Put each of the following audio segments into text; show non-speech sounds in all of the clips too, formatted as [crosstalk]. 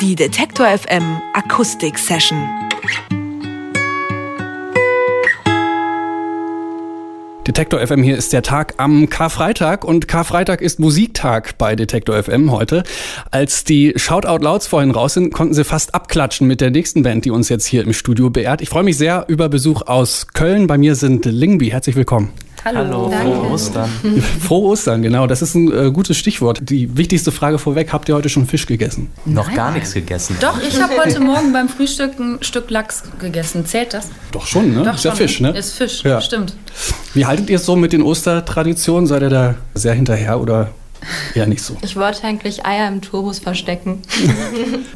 Die Detektor FM Akustik Session. Detektor FM, hier ist der Tag am Karfreitag und Karfreitag ist Musiktag bei Detektor FM heute. Als die Shoutout Louds vorhin raus sind, konnten sie fast abklatschen mit der nächsten Band, die uns jetzt hier im Studio beehrt. Ich freue mich sehr über Besuch aus Köln. Bei mir sind Lingby. Herzlich willkommen. Hallo, Danke. frohe Ostern. [laughs] Frohe Ostern, genau. Das ist ein äh, gutes Stichwort. Die wichtigste Frage vorweg, habt ihr heute schon Fisch gegessen? Noch gar nichts gegessen. Doch, ich habe [laughs] heute Morgen beim Frühstück ein Stück Lachs gegessen. Zählt das? Doch schon, ne? Doch ist ja schon. Fisch, ne? Ist Fisch, Ja. stimmt. Wie haltet ihr es so mit den Ostertraditionen? Seid ihr da sehr hinterher oder eher nicht so? Ich wollte eigentlich Eier im Turbus verstecken. [laughs]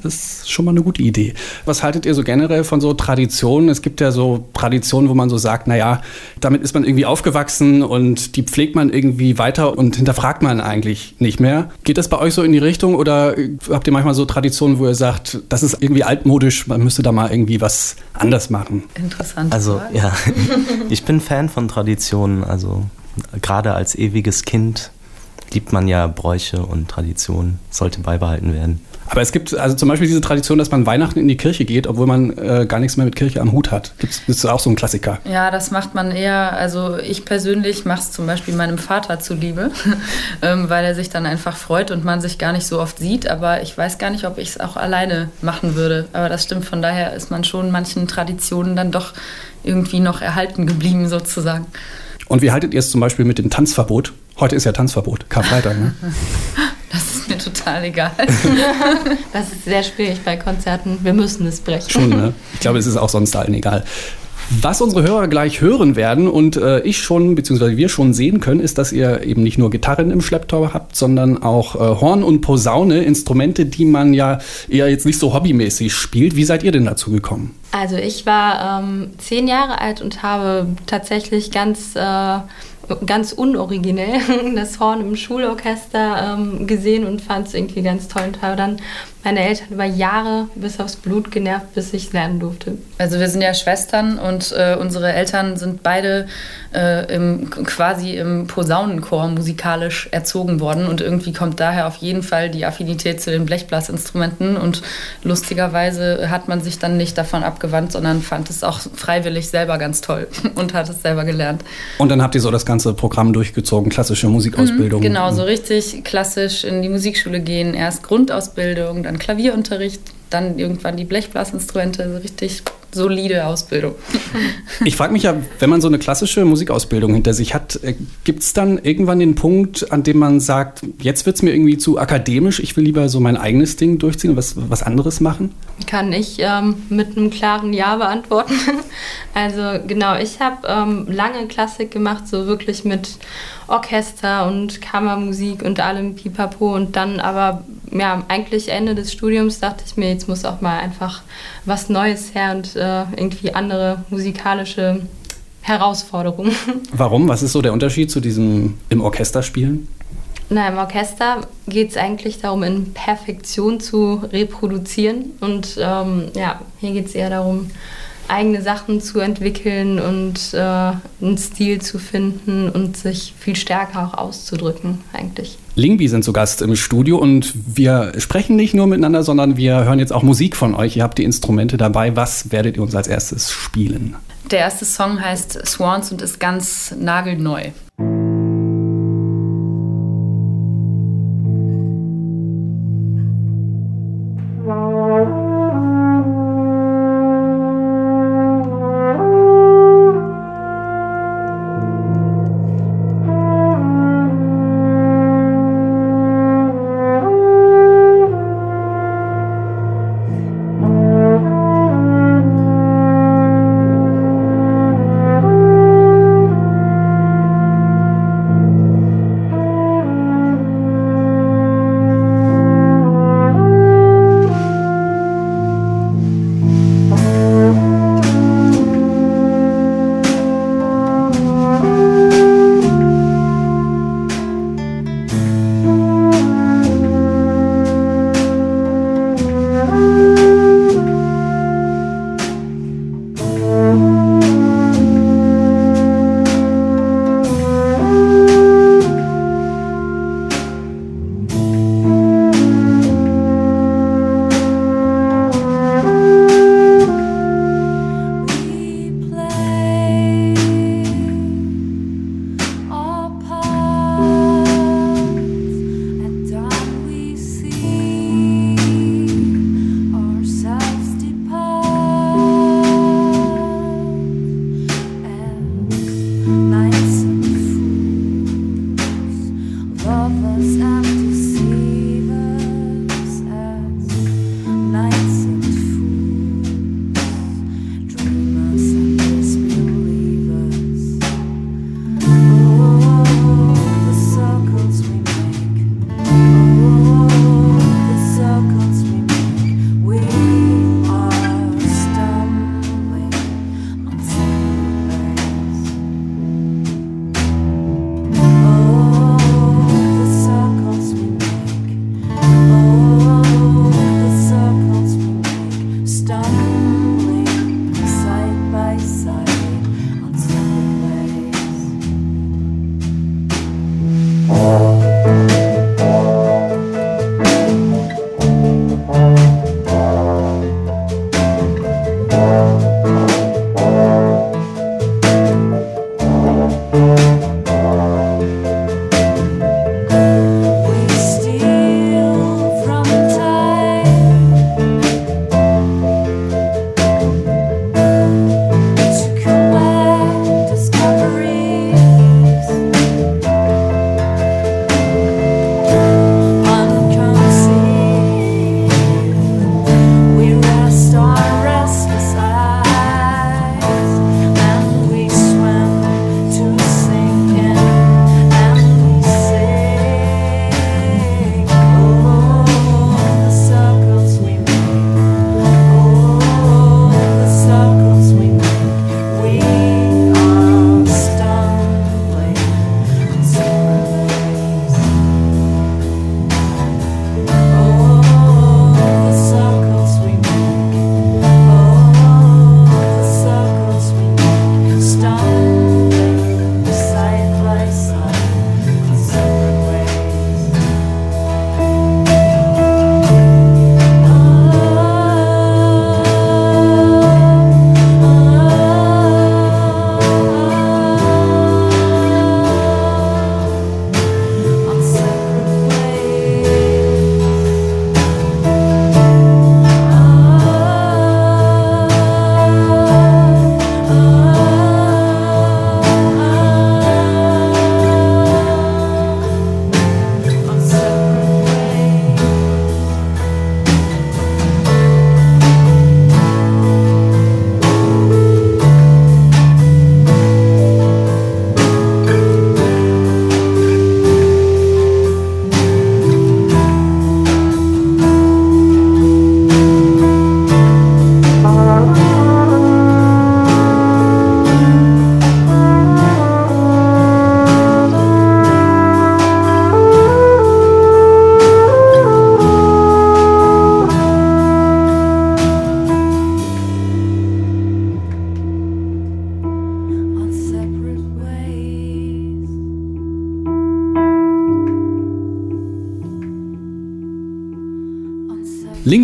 Das ist schon mal eine gute Idee. Was haltet ihr so generell von so Traditionen? Es gibt ja so Traditionen, wo man so sagt, naja, damit ist man irgendwie aufgewachsen und die pflegt man irgendwie weiter und hinterfragt man eigentlich nicht mehr. Geht das bei euch so in die Richtung oder habt ihr manchmal so Traditionen, wo ihr sagt, das ist irgendwie altmodisch, man müsste da mal irgendwie was anders machen? Interessant. Also ja, [laughs] ich bin Fan von Traditionen. Also gerade als ewiges Kind liebt man ja Bräuche und Traditionen. Sollte beibehalten werden. Aber es gibt also zum Beispiel diese Tradition, dass man Weihnachten in die Kirche geht, obwohl man äh, gar nichts mehr mit Kirche am Hut hat. Gibt's, ist auch so ein Klassiker. Ja, das macht man eher, also ich persönlich mache es zum Beispiel meinem Vater zuliebe, [laughs] ähm, weil er sich dann einfach freut und man sich gar nicht so oft sieht. Aber ich weiß gar nicht, ob ich es auch alleine machen würde. Aber das stimmt, von daher ist man schon manchen Traditionen dann doch irgendwie noch erhalten geblieben sozusagen. Und wie haltet ihr es zum Beispiel mit dem Tanzverbot? Heute ist ja Tanzverbot, Karfreitag, ne? [laughs] Das ist mir total egal. [laughs] Das ist sehr schwierig bei Konzerten. Wir müssen es brechen. Schon, ne? Ich glaube, es ist auch sonst allen egal. Was unsere Hörer gleich hören werden und äh, ich schon, beziehungsweise wir schon sehen können, ist, dass ihr eben nicht nur Gitarren im Schlepptau habt, sondern auch äh, Horn und Posaune, Instrumente, die man ja eher jetzt nicht so hobbymäßig spielt. Wie seid ihr denn dazu gekommen? Also ich war ähm, zehn Jahre alt und habe tatsächlich ganz, äh, ganz unoriginell [laughs] das Horn im Schulorchester ähm, gesehen und fand es irgendwie ganz toll. Und habe dann meine Eltern über Jahre bis aufs Blut genervt, bis ich es lernen durfte. Also wir sind ja Schwestern und äh, unsere Eltern sind beide äh, im, quasi im Posaunenchor musikalisch erzogen worden und irgendwie kommt daher auf jeden Fall die Affinität zu den Blechblasinstrumenten und lustigerweise hat man sich dann nicht davon abgewandt, sondern fand es auch freiwillig selber ganz toll [laughs] und hat es selber gelernt. Und dann habt ihr so das ganze Programm durchgezogen, klassische Musikausbildung. Genau, so richtig klassisch in die Musikschule gehen, erst Grundausbildung, dann Klavierunterricht, dann irgendwann die Blechblasinstrumente, so richtig solide Ausbildung. [laughs] Ich frage mich ja, wenn man so eine klassische Musikausbildung hinter sich hat, gibt es dann irgendwann den Punkt, an dem man sagt, jetzt wird es mir irgendwie zu akademisch, ich will lieber so mein eigenes Ding durchziehen und was, was anderes machen? Kann ich ähm, mit einem klaren Ja beantworten. [laughs] Also genau, ich habe ähm, lange Klassik gemacht, so wirklich mit Orchester und Kammermusik und allem Pipapo. Und dann aber, ja, eigentlich Ende des Studiums dachte ich mir, jetzt muss auch mal einfach was Neues her und äh, irgendwie andere musikalische Herausforderungen. [laughs] Warum? Was ist so der Unterschied zu diesem im Orchester spielen? Na, im Orchester geht es eigentlich darum, in Perfektion zu reproduzieren. Und ähm, ja, hier geht es eher darum, eigene Sachen zu entwickeln und äh, einen Stil zu finden und sich viel stärker auch auszudrücken, eigentlich. Lingby sind zu Gast im Studio und wir sprechen nicht nur miteinander, sondern wir hören jetzt auch Musik von euch. Ihr habt die Instrumente dabei. Was werdet ihr uns als erstes spielen? Der erste Song heißt Swans und ist ganz nagelneu.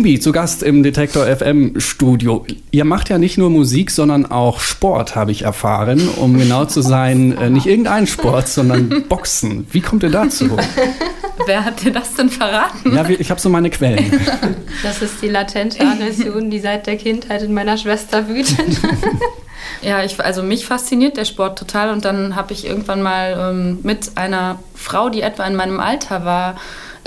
Lingby zu Gast im Detektor FM Studio. Ihr macht ja nicht nur Musik, sondern auch Sport, habe ich erfahren. Um genau zu sein, äh, nicht irgendein Sport, sondern Boxen. Wie kommt ihr dazu? [laughs] Wer hat dir das denn verraten? Ja, ich habe so meine Quellen. Das ist die latente Aggression, die seit der Kindheit in meiner Schwester wütet. [laughs] Ja, ich, also mich fasziniert der Sport total und dann habe ich irgendwann mal ähm, mit einer Frau, die etwa in meinem Alter war,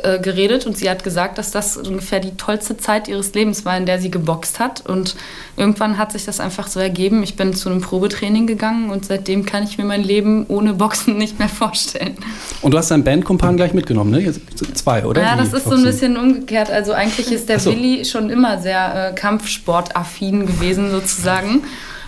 äh, geredet und sie hat gesagt, dass das ungefähr die tollste Zeit ihres Lebens war, in der sie geboxt hat. Und irgendwann hat sich das einfach so ergeben. Ich bin zu einem Probetraining gegangen und seitdem kann ich mir mein Leben ohne Boxen nicht mehr vorstellen. Und du hast deinen Bandkumpan gleich mitgenommen, ne? Jetzt zwei, oder? Ja, das ist so ein bisschen umgekehrt. Also eigentlich ist der so. Willi schon immer sehr äh, kampfsportaffin gewesen sozusagen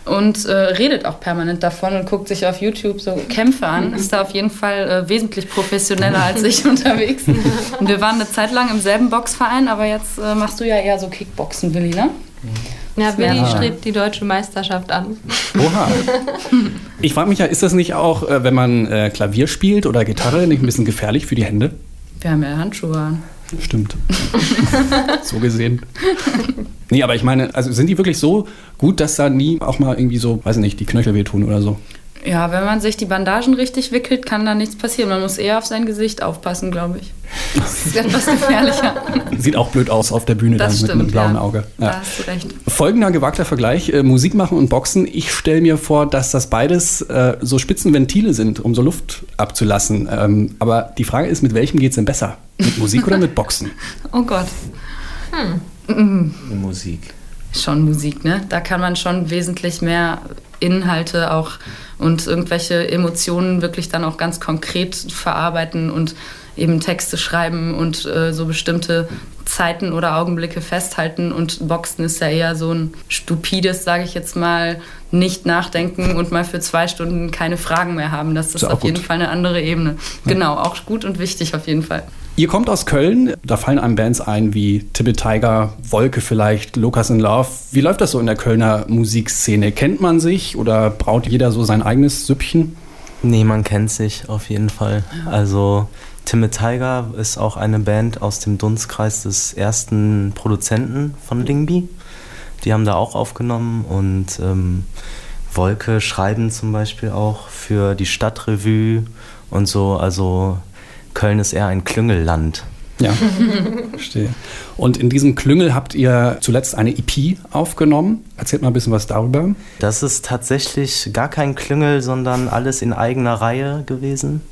und äh, redet auch permanent davon und guckt sich auf YouTube so Kämpfe an. Ist da auf jeden Fall äh, wesentlich professioneller als ich [laughs] unterwegs. Und wir waren eine Zeit lang im selben Boxverein, aber jetzt äh, machst du ja eher so Kickboxen, Willi, ne? Ja, Willi strebt die deutsche Meisterschaft an. Oha. Ich frage mich ja, ist das nicht auch, äh, wenn man äh, Klavier spielt oder Gitarre, nicht ein bisschen gefährlich für die Hände? Wir haben ja Handschuhe an. Stimmt. [laughs] so gesehen. Nee, aber ich meine, also sind die wirklich so gut, dass da nie auch mal irgendwie so, weiß ich nicht, die Knöchel wehtun oder so? Ja, wenn man sich die Bandagen richtig wickelt, kann da nichts passieren. Man muss eher auf sein Gesicht aufpassen, glaube ich. Das ist etwas gefährlicher. Sieht auch blöd aus auf der Bühne das dann stimmt, mit einem blauen ja. Auge. Ja. Da hast du recht. Folgender gewagter Vergleich: äh, Musik machen und Boxen. Ich stelle mir vor, dass das beides äh, so Spitzenventile sind, um so Luft abzulassen. Ähm, aber die Frage ist, mit welchem geht es denn besser? Mit Musik oder mit Boxen? [laughs] Oh Gott. Hm. Musik. Schon Musik, ne? Da kann man schon wesentlich mehr Inhalte auch und irgendwelche Emotionen wirklich dann auch ganz konkret verarbeiten und eben Texte schreiben und äh, so bestimmte Zeiten oder Augenblicke festhalten. Und Boxen ist ja eher so ein stupides, sage ich jetzt mal, nicht nachdenken und mal für zwei Stunden keine Fragen mehr haben. Das ist, ist auf jeden Fall eine andere Ebene. Ja. Genau, auch gut und wichtig auf jeden Fall. Ihr kommt aus Köln, da fallen einem Bands ein wie Tibet Tiger, Wolke vielleicht, Lucas in Love. Wie läuft das so in der Kölner Musikszene? Kennt man sich oder braut jeder so sein eigenes Süppchen? Nee, man kennt sich auf jeden Fall. Also Timid Tiger ist auch eine Band aus dem Dunstkreis des ersten Produzenten von Lingby. Die haben da auch aufgenommen und ähm, Wolke schreiben zum Beispiel auch für die Stadtrevue und so. Also Köln ist eher ein Klüngelland. Ja, [laughs] verstehe. Und in diesem Klüngel habt ihr zuletzt eine EP aufgenommen. Erzählt mal ein bisschen was darüber. Das ist tatsächlich gar kein Klüngel, sondern alles in eigener Reihe gewesen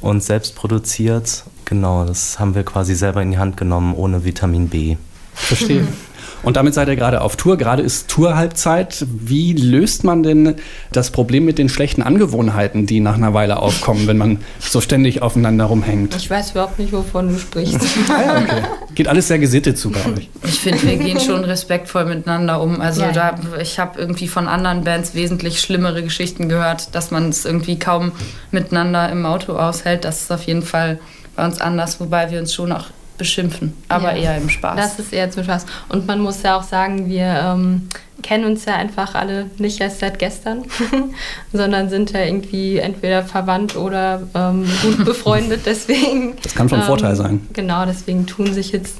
und selbst produziert. Genau, das haben wir quasi selber in die Hand genommen, ohne Vitamin B. Verstehe. [laughs] Und damit seid ihr gerade auf Tour. Gerade ist Tour-Halbzeit. Wie löst man denn das Problem mit den schlechten Angewohnheiten, die nach einer Weile aufkommen, wenn man so ständig aufeinander rumhängt? Ich weiß überhaupt nicht, wovon du sprichst. [laughs] ah, ja, okay. Geht alles sehr gesittet zu bei euch. Ich finde, wir gehen schon respektvoll miteinander um. Also ja, da, ich habe irgendwie von anderen Bands wesentlich schlimmere Geschichten gehört, dass man es irgendwie kaum miteinander im Auto aushält. Das ist auf jeden Fall bei uns anders, wobei wir uns schon auch beschimpfen, aber ja, eher im Spaß. Das ist eher zum Spaß. Und man muss ja auch sagen, wir ähm, kennen uns ja einfach alle nicht erst seit gestern, [laughs] sondern sind ja irgendwie entweder verwandt oder ähm, gut [laughs] befreundet. Deswegen. Das kann von ähm, Vorteil sein. Genau, deswegen tun sich jetzt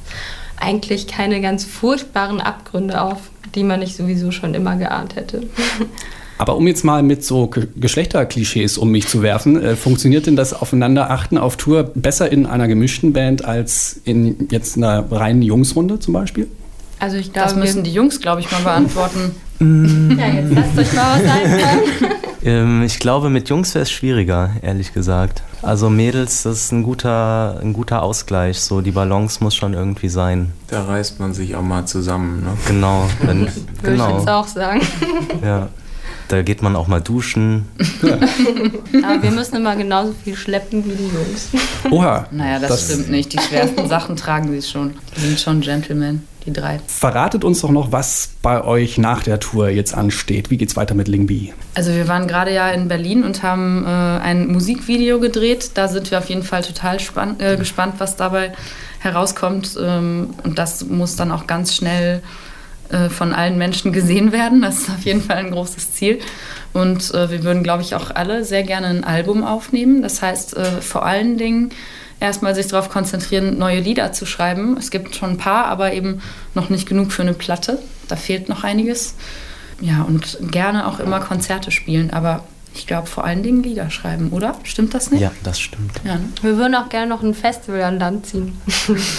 eigentlich keine ganz furchtbaren Abgründe auf, die man nicht sowieso schon immer geahnt hätte. [laughs] Aber um jetzt mal mit so Geschlechterklischees um mich zu werfen, äh, funktioniert denn das Aufeinanderachten auf Tour besser in einer gemischten Band als in jetzt einer reinen Jungsrunde zum Beispiel? Also ich glaube, das müssen die Jungs, glaube ich, mal beantworten. [laughs] ja, jetzt lasst euch mal was einfallen. [laughs] ähm, ich glaube, mit Jungs wäre es schwieriger, ehrlich gesagt. Also Mädels, das ist ein guter, ein guter Ausgleich. So die Balance muss schon irgendwie sein. Da reißt man sich auch mal zusammen. Ne? Genau. Wenn, Würde genau. ich jetzt auch sagen. Ja. Da geht man auch mal duschen. [laughs] Aber wir müssen immer genauso viel schleppen wie die Jungs. Oha. Naja, das, das stimmt nicht. Die schwersten [laughs] Sachen tragen sie schon. Die sind schon Gentlemen, die drei. Verratet uns doch noch, was bei euch nach der Tour jetzt ansteht. Wie geht's weiter mit Lingby? Also wir waren gerade ja in Berlin und haben äh, ein Musikvideo gedreht. Da sind wir auf jeden Fall total äh, gespannt, was dabei herauskommt. Ähm, und das muss dann auch ganz schnell von allen Menschen gesehen werden. Das ist auf jeden Fall ein großes Ziel. Und äh, wir würden, glaube ich, auch alle sehr gerne ein Album aufnehmen. Das heißt, äh, vor allen Dingen erstmal sich darauf konzentrieren, neue Lieder zu schreiben. Es gibt schon ein paar, aber eben noch nicht genug für eine Platte. Da fehlt noch einiges. Ja, und gerne auch immer Konzerte spielen, aber ich glaube vor allen Dingen Lieder schreiben, oder? Stimmt das nicht? Ja, das stimmt. Ja, ne? Wir würden auch gerne noch ein Festival an Land ziehen.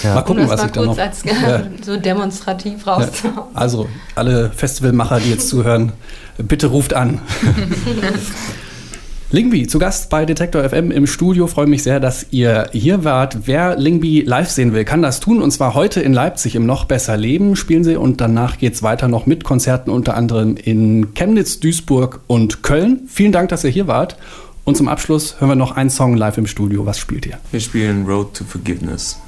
Ja. [laughs] Mal gucken, um das was mal ich da kurz noch. als Ja. [laughs] so demonstrativ rauszuhauen. Also, alle Festivalmacher, die jetzt zuhören, bitte ruft an. [laughs] Lingby, zu Gast bei Detektor FM im Studio. Freue mich sehr, dass ihr hier wart. Wer Lingby live sehen will, kann das tun. Und zwar heute in Leipzig im Noch Besser Leben spielen sie. Und danach geht es weiter noch mit Konzerten unter anderem in Chemnitz, Duisburg und Köln. Vielen Dank, dass ihr hier wart. Und zum Abschluss hören wir noch einen Song live im Studio. Was spielt ihr? Wir spielen Road to Forgiveness.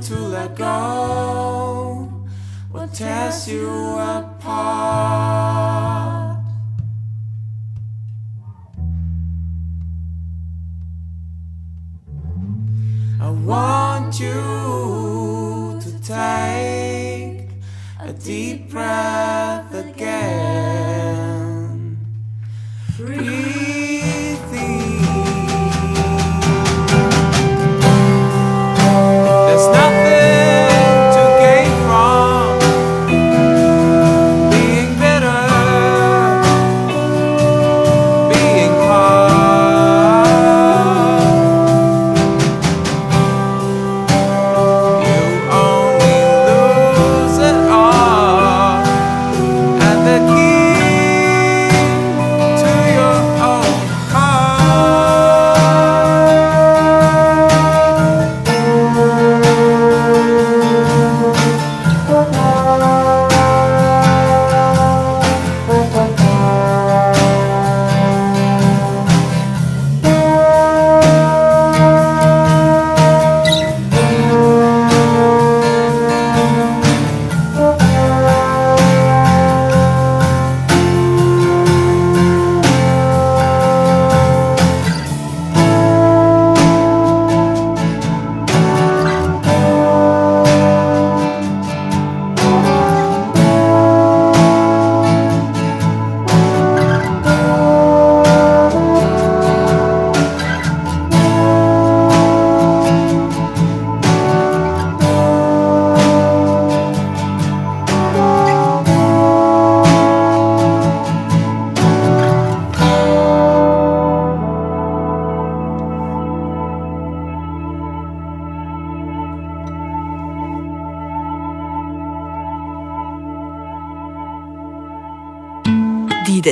To let go what tears you apart.